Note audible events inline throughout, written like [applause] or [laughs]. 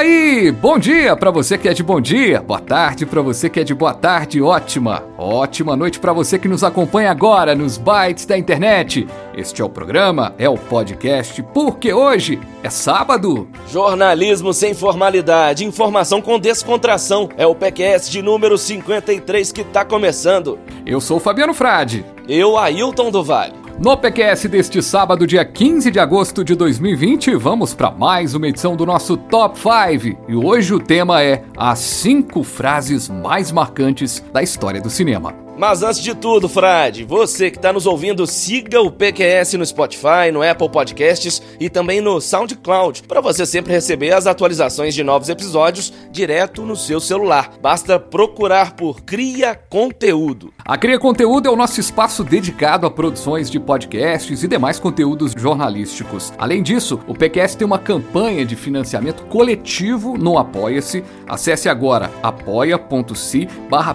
aí, bom dia para você que é de bom dia, boa tarde para você que é de boa tarde, ótima, ótima noite para você que nos acompanha agora nos bytes da internet. Este é o programa, é o podcast, porque hoje é sábado. Jornalismo sem formalidade, informação com descontração. É o PQS de número 53 que tá começando. Eu sou o Fabiano Frade. Eu, Ailton do Vale. No PQS deste sábado, dia 15 de agosto de 2020, vamos para mais uma edição do nosso Top 5. E hoje o tema é as 5 frases mais marcantes da história do cinema. Mas antes de tudo, Frade, você que está nos ouvindo, siga o PQS no Spotify, no Apple Podcasts e também no SoundCloud, para você sempre receber as atualizações de novos episódios direto no seu celular. Basta procurar por Cria Conteúdo. A Cria Conteúdo é o nosso espaço dedicado a produções de podcasts e demais conteúdos jornalísticos. Além disso, o PQS tem uma campanha de financiamento coletivo no Apoia-se. Acesse agora apoia.se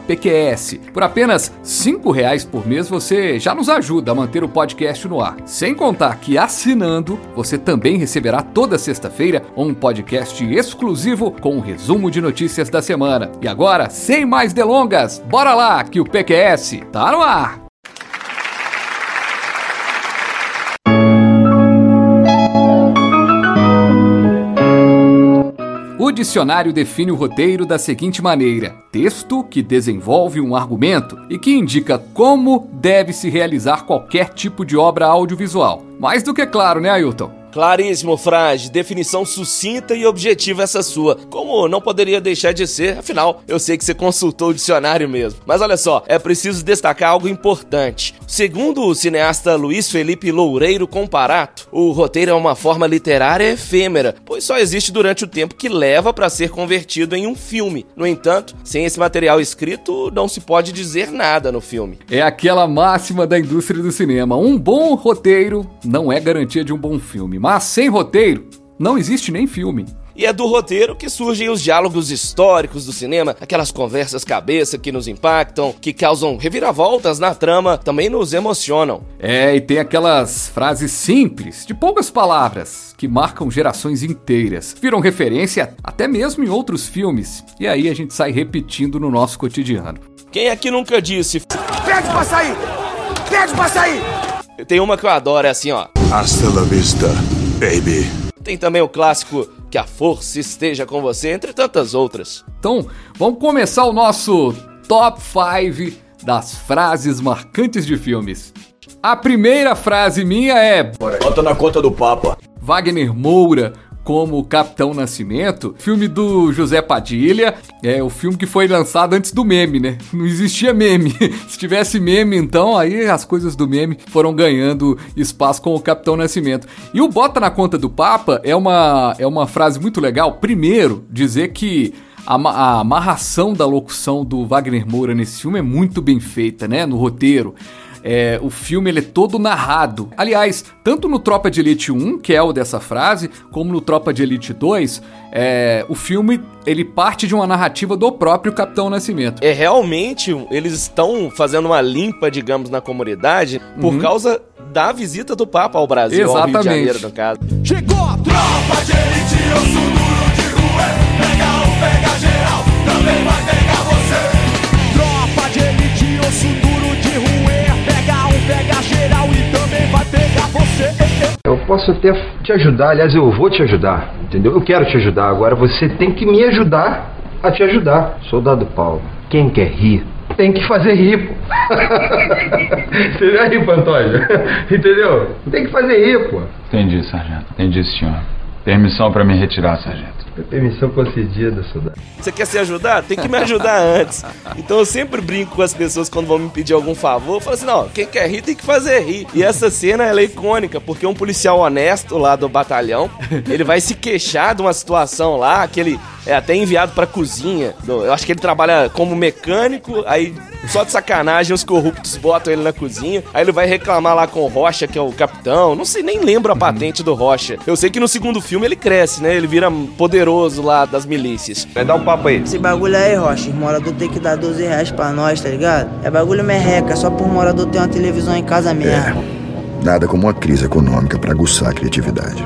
PQS. Por apenas cinco reais por mês você já nos ajuda a manter o podcast no ar. Sem contar que assinando, você também receberá toda sexta-feira um podcast exclusivo com um resumo de notícias da semana. E agora, sem mais delongas, bora lá que o PQS tá no ar! O dicionário define o roteiro da seguinte maneira: texto que desenvolve um argumento e que indica como deve se realizar qualquer tipo de obra audiovisual. Mais do que claro, né, Ailton? Claríssimo, Frade. Definição sucinta e objetiva essa sua. Como não poderia deixar de ser, afinal, eu sei que você consultou o dicionário mesmo. Mas olha só, é preciso destacar algo importante. Segundo o cineasta Luiz Felipe Loureiro Comparato, o roteiro é uma forma literária efêmera, pois só existe durante o tempo que leva para ser convertido em um filme. No entanto, sem esse material escrito, não se pode dizer nada no filme. É aquela máxima da indústria do cinema: um bom roteiro não é garantia de um bom filme mas sem roteiro, não existe nem filme. E é do roteiro que surgem os diálogos históricos do cinema, aquelas conversas cabeça que nos impactam, que causam reviravoltas na trama, também nos emocionam. É, e tem aquelas frases simples, de poucas palavras, que marcam gerações inteiras, viram referência até mesmo em outros filmes, e aí a gente sai repetindo no nosso cotidiano. Quem aqui nunca disse: Pede pra sair! Pede pra sair! Tem uma que eu adoro, é assim, ó. Hasta la vista, baby. Tem também o clássico Que a Força Esteja com Você, entre tantas outras. Então, vamos começar o nosso top 5 das frases marcantes de filmes. A primeira frase minha é: Bota na conta do Papa. Wagner Moura como Capitão Nascimento, filme do José Padilha, é o filme que foi lançado antes do meme, né? Não existia meme. [laughs] Se tivesse meme, então, aí as coisas do meme foram ganhando espaço com o Capitão Nascimento. E o Bota na Conta do Papa é uma, é uma frase muito legal. Primeiro, dizer que a, amarração da locução do Wagner Moura nesse filme é muito bem feita, né? No roteiro. É, o filme ele é todo narrado. Aliás, tanto no Tropa de Elite 1, que é o dessa frase, como no Tropa de Elite 2, é, o filme ele parte de uma narrativa do próprio Capitão Nascimento. É realmente eles estão fazendo uma limpa, digamos, na comunidade por uhum. causa da visita do Papa ao Brasil, Exatamente. ao Rio de Janeiro, no caso. Chegou a tropa de elite, eu posso até te ajudar, aliás, eu vou te ajudar, entendeu? Eu quero te ajudar. Agora você tem que me ajudar a te ajudar. Soldado Paulo, quem quer rir tem que fazer rir, pô. [laughs] Você rir, Pantoja? [laughs] Entendeu? Tem que fazer rir, pô. Entendi, sargento. Entendi, senhor. Permissão para me retirar, sargento. Permissão concedida, soldado. Você quer se ajudar? Tem que me ajudar [laughs] antes. Então eu sempre brinco com as pessoas quando vão me pedir algum favor. Eu falo assim: não, quem quer rir tem que fazer rir. E essa cena ela é icônica, porque um policial honesto lá do batalhão ele vai se queixar de uma situação lá que ele é até enviado pra cozinha. Eu acho que ele trabalha como mecânico, aí só de sacanagem os corruptos botam ele na cozinha. Aí ele vai reclamar lá com o Rocha, que é o capitão. Não sei, nem lembro a patente do Rocha. Eu sei que no segundo filme ele cresce, né? Ele vira poderoso lá das milícias. Vai dar um papo aí. Esse bagulho aí, Rocha, os moradores tem que dar 12 reais pra nós, tá ligado? É bagulho merreca, só por morador ter uma televisão em casa mesmo. É, nada como uma crise econômica para aguçar a criatividade.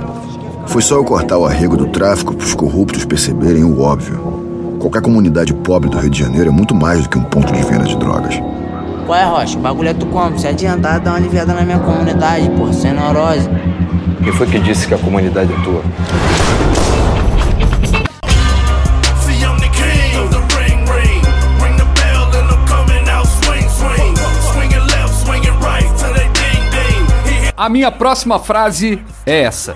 Foi só eu cortar o arrego do tráfico para os corruptos perceberem o óbvio. Qualquer comunidade pobre do Rio de Janeiro é muito mais do que um ponto de venda de drogas. Qual é, Rocha? O bagulho é tu como? Se adiantar, dá uma aliviada na minha comunidade, pô, sem neurose. Quem foi que disse que a comunidade é tua? A minha próxima frase é essa.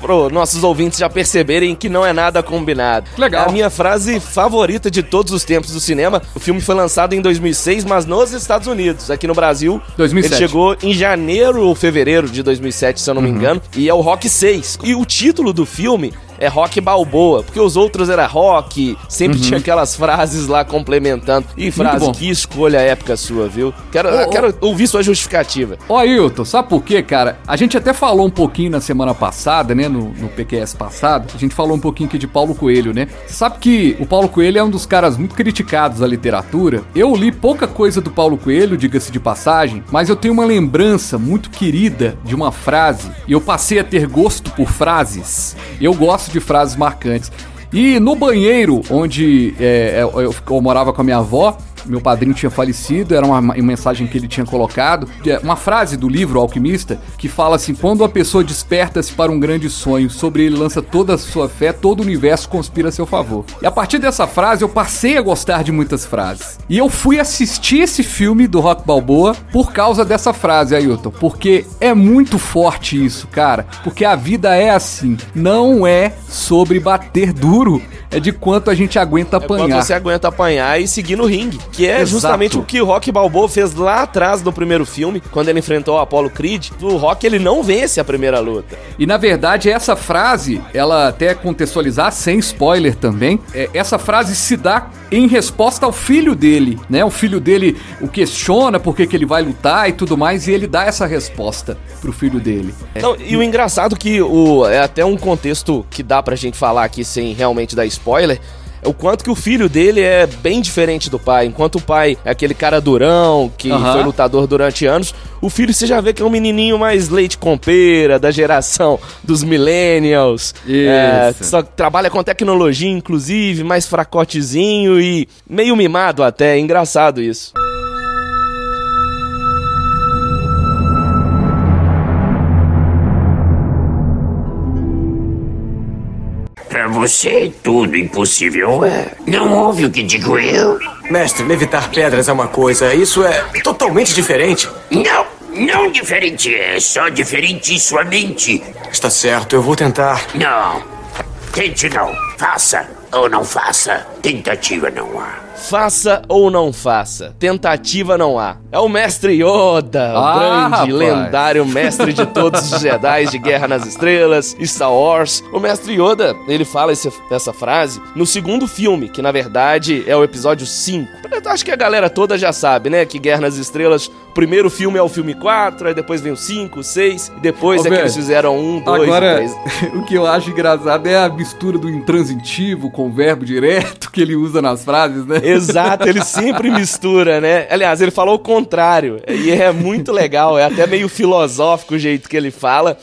Pro nossos ouvintes já perceberem que não é nada combinado. Legal. É a minha frase favorita de todos os tempos do cinema. O filme foi lançado em 2006, mas nos Estados Unidos. Aqui no Brasil, 2007. ele chegou em janeiro ou fevereiro de 2007, se eu não Uhum. me engano. E é o Rock 6. E o título do filme é Rock Balboa, porque os outros era Rock, sempre tinha aquelas frases lá complementando. E frase, Uhum. que escolha épica sua, viu? Quero, quero ouvir sua justificativa. Ó, Ailton, sabe por quê, cara? A gente até falou um pouquinho na semana passada, né? No, no PQS passado. A gente falou um pouquinho aqui de Paulo Coelho, né? Sabe que o Paulo Coelho é um dos caras muito criticados da literatura. Eu li pouca coisa do Paulo Coelho, diga-se de passagem, mas eu tenho uma lembrança muito querida de uma frase. E eu passei a ter gosto por frases. Eu gosto de frases marcantes. E no banheiro, onde é, eu, eu- eu morava com a minha avó, meu padrinho tinha falecido, era uma, uma mensagem que ele tinha colocado, é uma frase do livro Alquimista, que fala assim: quando a pessoa desperta-se para um grande sonho, sobre ele lança toda a sua fé, todo o universo conspira a seu favor. E a partir dessa frase eu passei a gostar de muitas frases. E eu fui assistir esse filme do Rock Balboa por causa dessa frase, Ailton, porque é muito forte isso, cara. Porque a vida é assim, não é sobre bater duro, é de quanto a gente aguenta É quanto apanhar. você aguenta apanhar e seguir no ringue. Que é Exato. justamente o que o Rock Balboa fez lá atrás no primeiro filme, quando ele enfrentou o Apollo Creed. O Rock ele não vence a primeira luta. E na verdade, essa frase, ela até contextualizar, sem spoiler também, é, essa frase se dá em resposta ao filho dele, né? O filho dele o questiona por que, que ele vai lutar e tudo mais, e ele dá essa resposta pro filho dele. Não, e o engraçado que o, é até um contexto que dá pra gente falar aqui sem realmente dar spoiler. É o quanto que o filho dele é bem diferente do pai. Enquanto o pai é aquele cara durão, que Aham. foi lutador durante anos, o filho você já vê que é um menininho mais leite com pera, da geração dos millennials. É, Isso. só trabalha com tecnologia, inclusive, mais fracotezinho e meio mimado até. É engraçado isso. Pra você, tudo impossível é. Não ouve o que digo eu? Mestre, levitar pedras é uma coisa, isso é totalmente diferente. Não, não diferente é, só diferente em sua mente. Está certo, eu vou tentar. Não, tente não. Faça ou não faça. Tentativa não há. Faça ou não faça, tentativa não há. É o mestre Yoda, o Ah, grande, rapaz. lendário mestre de todos os Jedi de Guerra nas Estrelas, Star Wars. O mestre Yoda, ele fala esse- essa frase no segundo filme, que na verdade é o episódio 5. Eu acho que a galera toda já sabe, né, que Guerra nas Estrelas, o primeiro filme é o filme 4, aí depois vem o 5, o 6, e depois Ô, é que velho, eles fizeram um, dois, Agora, três. [laughs] o que eu acho engraçado é a mistura do intransitivo com o verbo direto que ele usa nas frases, né? Exato, ele sempre [laughs] mistura, né? Aliás, ele falou o contrário. E é muito legal, é até meio filosófico o jeito que ele fala.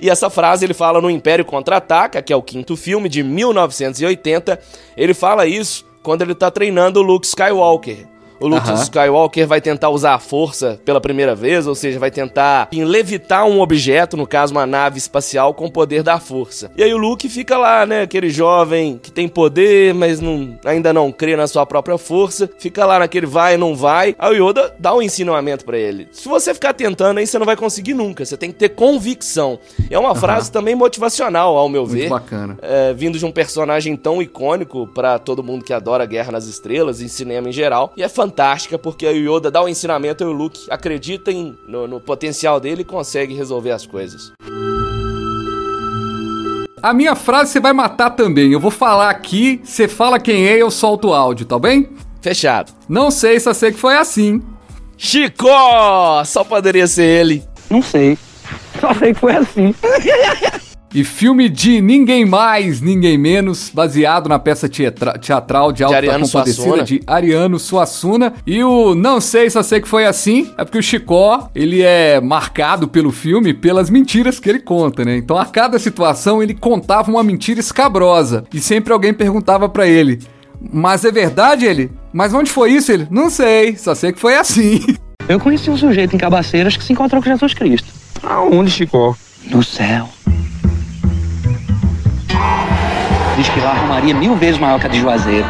E essa frase ele fala no Império Contra-Ataca, que é o quinto filme de 1980. Ele fala isso quando ele tá treinando o Luke Skywalker. O Luke Aham. Skywalker vai tentar usar a força pela primeira vez, ou seja, vai tentar em, levitar um objeto, no caso uma nave espacial, com o poder da força. E aí o Luke fica lá, né, aquele jovem que tem poder, mas não- ainda não crê na sua própria força, fica lá naquele vai não vai. Aí o Yoda dá um ensinamento pra ele. Se você ficar tentando aí, você não vai conseguir nunca, você tem que ter convicção. E é uma frase também motivacional, ao meu Muito ver bacana. é, vindo de um personagem tão icônico pra todo mundo que adora Guerra nas Estrelas e cinema em geral. E é fantástica porque o Yoda dá o ensinamento e o Luke acredita em- no, no potencial dele e consegue resolver as coisas. A minha frase você vai matar também. Eu vou falar aqui, você fala quem é e eu solto o áudio, tá bem? Fechado. Não sei, só sei que foi assim. Chicó! Só poderia ser ele. Não sei. Só sei que foi assim. [laughs] E filme de ninguém mais, ninguém menos, baseado na peça teatra teatral de alta Ariano compadecida Suassuna. de Ariano Suassuna. E o Não Sei, Só Sei Que Foi Assim, é porque o Chicó, ele é marcado pelo filme pelas mentiras que ele conta, né? Então a cada situação ele contava uma mentira escabrosa. E sempre alguém perguntava pra ele, mas é verdade ele? Mas onde foi isso ele? Não sei, só sei que foi assim. Eu conheci um sujeito em Cabaceiras que se encontrou com Jesus Cristo. Aonde, Chico? No céu. Diz que lá a Romaria é mil vezes maior que a de Juazeiro.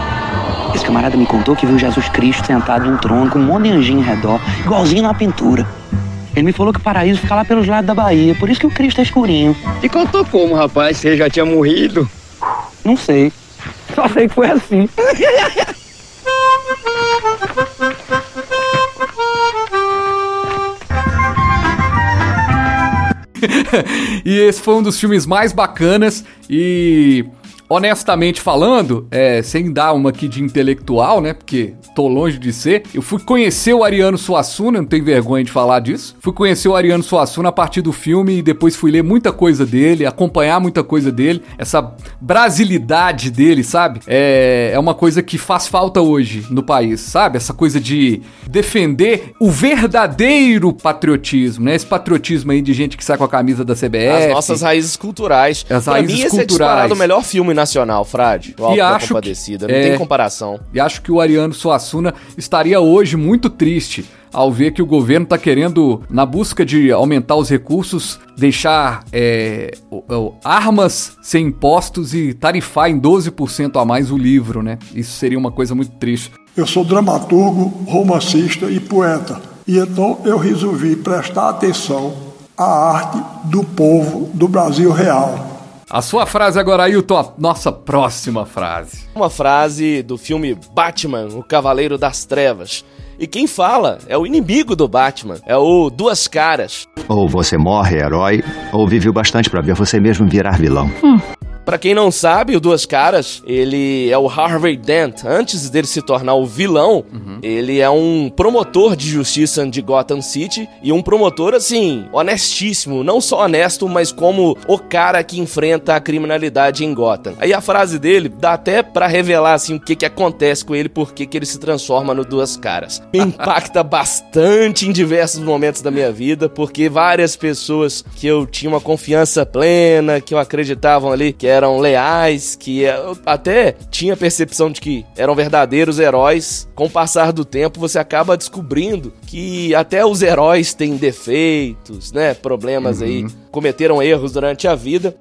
Esse camarada me contou que viu Jesus Cristo sentado num trono com um monte de anjinho em redor, igualzinho na pintura. Ele me falou que o paraíso fica lá pelos lados da Bahia, por isso que o Cristo é escurinho. E contou como, rapaz? Você já tinha morrido? Não sei. Só sei que foi assim. [laughs] [laughs] e esse foi um dos filmes mais bacanas e honestamente falando, é, sem dar uma aqui de intelectual, né? Porque tô longe de ser. Eu fui conhecer o Ariano Suassuna, não tenho vergonha de falar disso. Fui conhecer o Ariano Suassuna a partir do filme e depois fui ler muita coisa dele, acompanhar muita coisa dele. Essa brasilidade dele, sabe? É, é uma coisa que faz falta hoje no país, sabe? Essa coisa de defender o verdadeiro patriotismo, né? Esse patriotismo aí de gente que sai com a camisa da CBF. As nossas raízes culturais. As pra raízes mim, esse é culturais. o melhor filme nacional, Frade. O Alto E da acho que- Compadecida. Não é. tem comparação. E acho que o Ariano Suassuna estaria hoje muito triste ao ver que o governo está querendo, na busca de aumentar os recursos, deixar é, o- o- armas sem impostos e tarifar em 12% a mais o livro, né? Isso seria uma coisa muito triste. Eu sou dramaturgo, romancista e poeta. E então eu resolvi prestar atenção à arte do povo do Brasil real. A sua frase agora, Ailton, a nossa próxima frase. Uma frase do filme Batman, o Cavaleiro das Trevas. E quem fala é o inimigo do Batman, é o Duas Caras. Ou você morre herói, ou vive o bastante pra ver você mesmo virar vilão. Pra quem não sabe, o Duas Caras, ele é o Harvey Dent. Antes dele se tornar o vilão, ele é um promotor de justiça de Gotham City e um promotor, assim, honestíssimo. Não só honesto, mas como o cara que enfrenta a criminalidade em Gotham. Aí a frase dele dá até pra revelar, assim, o que que acontece com ele, por que ele se transforma no Duas Caras. Impacta [laughs] bastante em diversos momentos da minha vida, porque várias pessoas que eu tinha uma confiança plena, que eu acreditavam ali que eram leais, que eu até tinha percepção de que eram verdadeiros heróis. Com o passar do tempo, você acaba descobrindo que até os heróis têm defeitos, né? Problemas aí, cometeram erros durante a vida.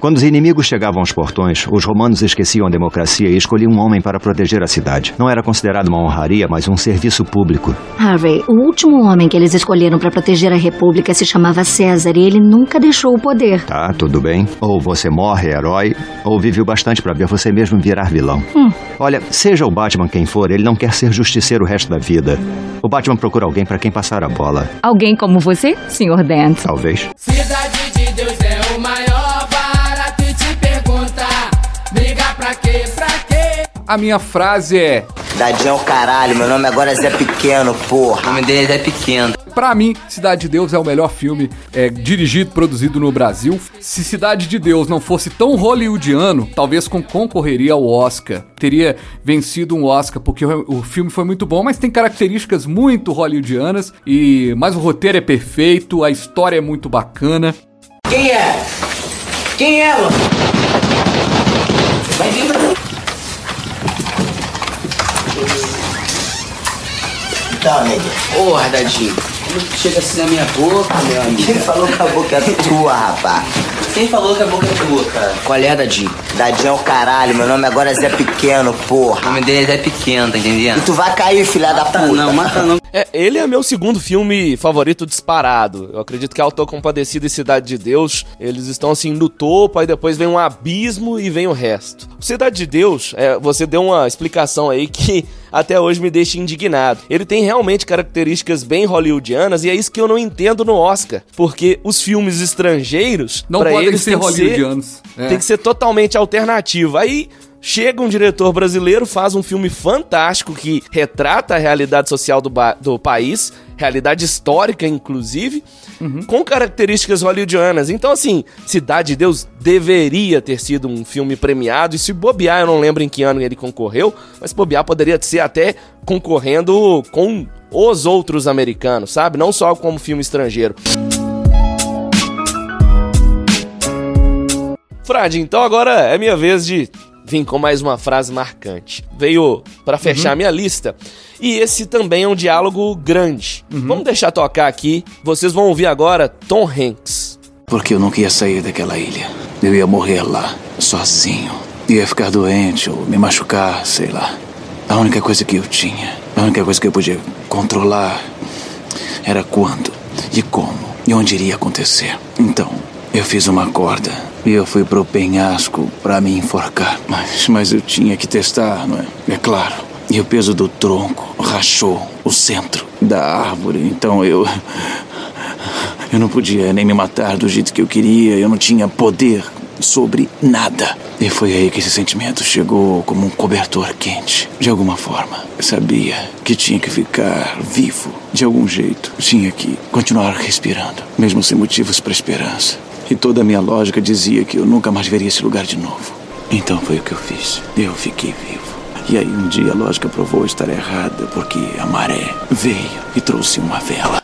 Quando os inimigos chegavam aos portões, os romanos esqueciam a democracia e escolhiam um homem para proteger a cidade. Não era considerado uma honraria, mas um serviço público. Harvey, o último homem que eles escolheram para proteger a República se chamava César e ele nunca deixou o poder. Tá, tudo bem. Ou você morre herói, ou vive o bastante pra ver você mesmo virar vilão. Hum. Olha, seja o Batman quem for, ele não quer ser justiceiro o resto da vida. O Batman procura alguém pra quem passar a bola. Alguém como você, Sr. Dent? Talvez. Cidade de Deus é o maior A minha frase é: Dadinho é o caralho, meu nome agora é Zé Pequeno, porra. O nome dele é Zé Pequeno. Pra mim, Cidade de Deus é o melhor filme é, dirigido, produzido no Brasil. Se Cidade de Deus não fosse tão hollywoodiano, talvez com- concorreria ao Oscar. Teria vencido um Oscar, porque o, o filme foi muito bom, mas tem características muito hollywoodianas. E mas o roteiro é perfeito, a história é muito bacana. Quem é? Quem é, mano? Vai vir. Nego. Porra, Dadinho. Como que chega assim na minha boca, meu amigo? Quem falou que a boca é tua, rapá? Quem falou que a boca é tua, cara? Qual é, Dadinho? Dadinho é o caralho, meu nome agora é Zé Pequeno, porra. O nome dele é Zé Pequeno, tá entendendo? E tu vai cair, filha da puta. Não, mata não. É, ele é meu segundo filme favorito disparado. Eu acredito que Autocompadecida e Cidade de Deus, eles estão assim no topo, aí depois vem um abismo e vem o resto. Cidade de Deus, é, você deu uma explicação aí que [laughs] até hoje me deixa indignado. Ele tem realmente características bem hollywoodianas e é isso que eu não entendo no Oscar, porque os filmes estrangeiros Não podem eles ser tem que hollywoodianos. É. Tem que ser totalmente alternativo. Aí chega um diretor brasileiro, faz um filme fantástico que retrata a realidade social do, do país, realidade histórica, inclusive, com características hollywoodianas. Então, assim, Cidade de Deus deveria ter sido um filme premiado, e se bobear, eu não lembro em que ano ele concorreu, mas bobear poderia ser até concorrendo com os outros americanos, sabe? Não só como filme estrangeiro. Frade, então agora é minha vez de vir com mais uma frase marcante. Veio pra fechar minha lista. E esse também é um diálogo grande. Vamos deixar tocar aqui. Vocês vão ouvir agora Tom Hanks. Porque eu nunca ia sair daquela ilha. Eu ia morrer lá, sozinho. Ia ficar doente ou me machucar, sei lá. A única coisa que eu tinha, a única coisa que eu podia controlar era quando e como e onde iria acontecer. Então, eu fiz uma corda e eu fui pro penhasco pra me enforcar. Mas, mas eu tinha que testar, não é? É claro. E o peso do tronco rachou o centro da árvore. Então eu. [laughs] Eu não podia nem me matar do jeito que eu queria. Eu não tinha poder sobre nada. E foi aí que esse sentimento chegou como um cobertor quente. De alguma forma, eu sabia que tinha que ficar vivo. De algum jeito, tinha que continuar respirando, mesmo sem motivos para esperança. E toda a minha lógica dizia que eu nunca mais veria esse lugar de novo. Então foi o que eu fiz. Eu fiquei vivo. E aí um dia a lógica provou estar errada, porque a maré veio e trouxe uma vela.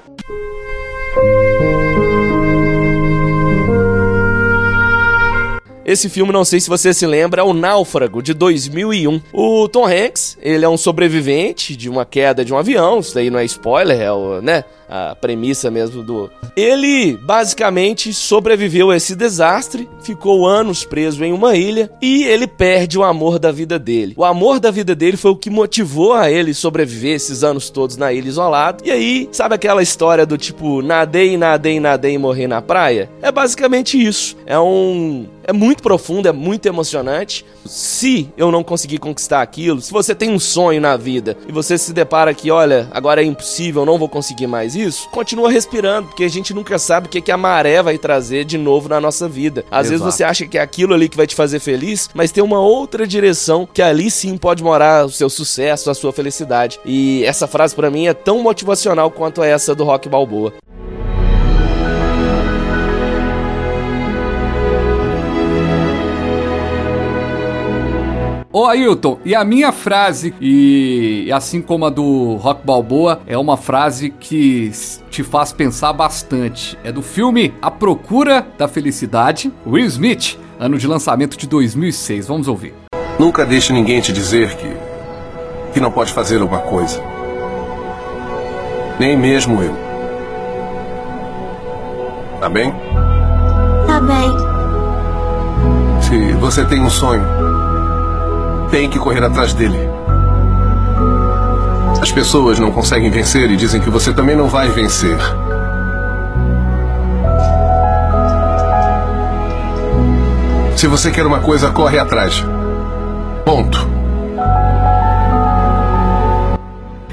Esse filme, não sei se você se lembra, é o Náufrago, de 2001. O Tom Hanks, ele é um sobrevivente de uma queda de um avião, isso daí não é spoiler, é o, né, a premissa mesmo do... Ele, basicamente, sobreviveu a esse desastre, ficou anos preso em uma ilha e ele perde o amor da vida dele. O amor da vida dele foi o que motivou a ele sobreviver esses anos todos na ilha isolado. E aí, sabe aquela história do tipo, nadei, nadei, nadei e morri na praia? É basicamente isso. É um... É muito profundo, é muito emocionante. Se eu não conseguir conquistar aquilo, se você tem um sonho na vida e você se depara que, olha, agora é impossível, não vou conseguir mais isso, continua respirando, porque a gente nunca sabe o que, que a maré vai trazer de novo na nossa vida. Às vezes Exato. você acha que é aquilo ali que vai te fazer feliz, mas tem uma outra direção que ali sim pode morar o seu sucesso, a sua felicidade. E essa frase pra mim é tão motivacional quanto essa do Rock Balboa. Ô Ailton, e a minha frase, e assim como a do Rock Balboa, é uma frase que te faz pensar bastante. É do filme A Procura da Felicidade, Will Smith, ano de lançamento de 2006. Vamos ouvir. Nunca deixe ninguém te dizer que. que não pode fazer uma coisa. Nem mesmo eu. Tá bem? Tá bem. Se você tem um sonho, tem que correr atrás dele. As pessoas não conseguem vencer e dizem que você também não vai vencer. Se você quer uma coisa, corre atrás. Ponto.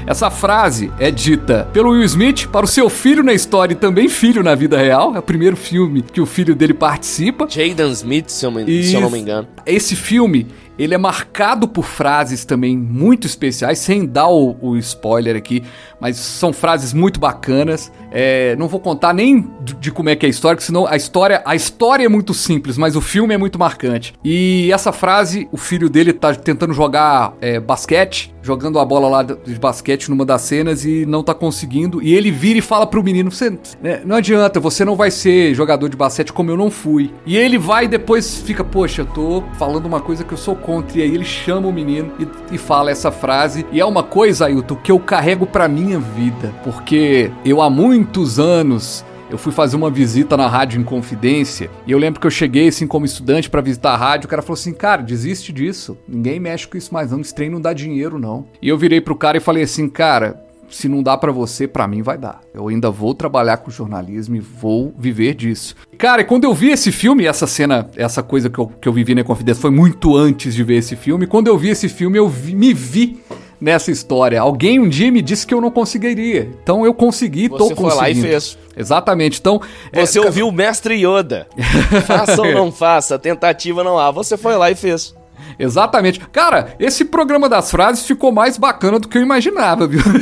Essa frase é dita pelo Will Smith para o seu filho na história e também filho na vida real. É o primeiro filme que o filho dele participa. Jaden Smith, se eu, me- se eu não me engano. Esse filme, ele é marcado por frases também muito especiais, sem dar o, o spoiler aqui, mas são frases muito bacanas. É, não vou contar nem de, de como é que é a história, porque senão a história, a história é muito simples, mas o filme é muito marcante. E essa frase, o filho dele tá tentando jogar é, basquete, jogando a bola lá de basquete numa das cenas e não tá conseguindo. E ele vira e fala pro menino: você, né, não adianta, você não vai ser jogador de basquete como eu não fui. E ele vai e depois fica, poxa, eu tô falando uma coisa que eu sou contra. E aí ele chama o menino e, e fala essa frase. E é uma coisa, Ailton, que eu carrego pra minha vida. Porque eu há muitos anos eu fui fazer uma visita na rádio em Confidência e eu lembro que eu cheguei assim como estudante pra visitar a rádio, o cara falou assim: "Cara, desiste disso. Ninguém mexe com isso mais não, esse trem não dá dinheiro não". E eu virei pro cara e falei assim: "Cara, se não dá pra você, pra mim vai dar. Eu ainda vou trabalhar com jornalismo e vou viver disso". Cara, e quando eu vi esse filme, essa cena, essa coisa que eu, que eu vivi na Confidência foi muito antes de ver esse filme. Quando eu vi esse filme, eu vi- me vi nessa história. Alguém um dia me disse que eu não conseguiria. Então eu consegui, tô Você foi conseguindo. lá e fez. Exatamente. Então, é, Você ouviu o mestre Yoda. [laughs] faça ou não faça, tentativa não há. Você foi lá e fez. Exatamente. Cara, esse programa das frases ficou mais bacana do que eu imaginava, viu? [laughs]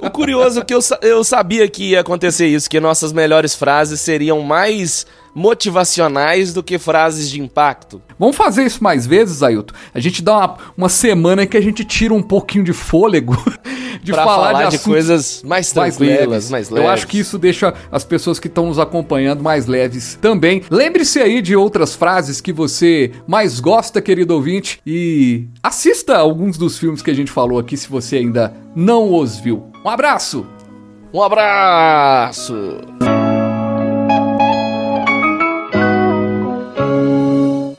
O curioso é que eu, eu sabia que ia acontecer isso, que nossas melhores frases seriam mais motivacionais do que frases de impacto. Vamos fazer isso mais vezes, Ailton? A gente dá uma, uma semana que a gente tira um pouquinho de fôlego [laughs] de Pra falar, falar de assuntos coisas mais tranquilas, mais Eu leves. acho que isso deixa as pessoas que estão nos acompanhando mais leves também. Lembre-se aí de outras frases que você mais gosta, querido ouvinte, e assista alguns dos filmes que a gente falou aqui se você ainda não os viu. Um abraço! Um abraço!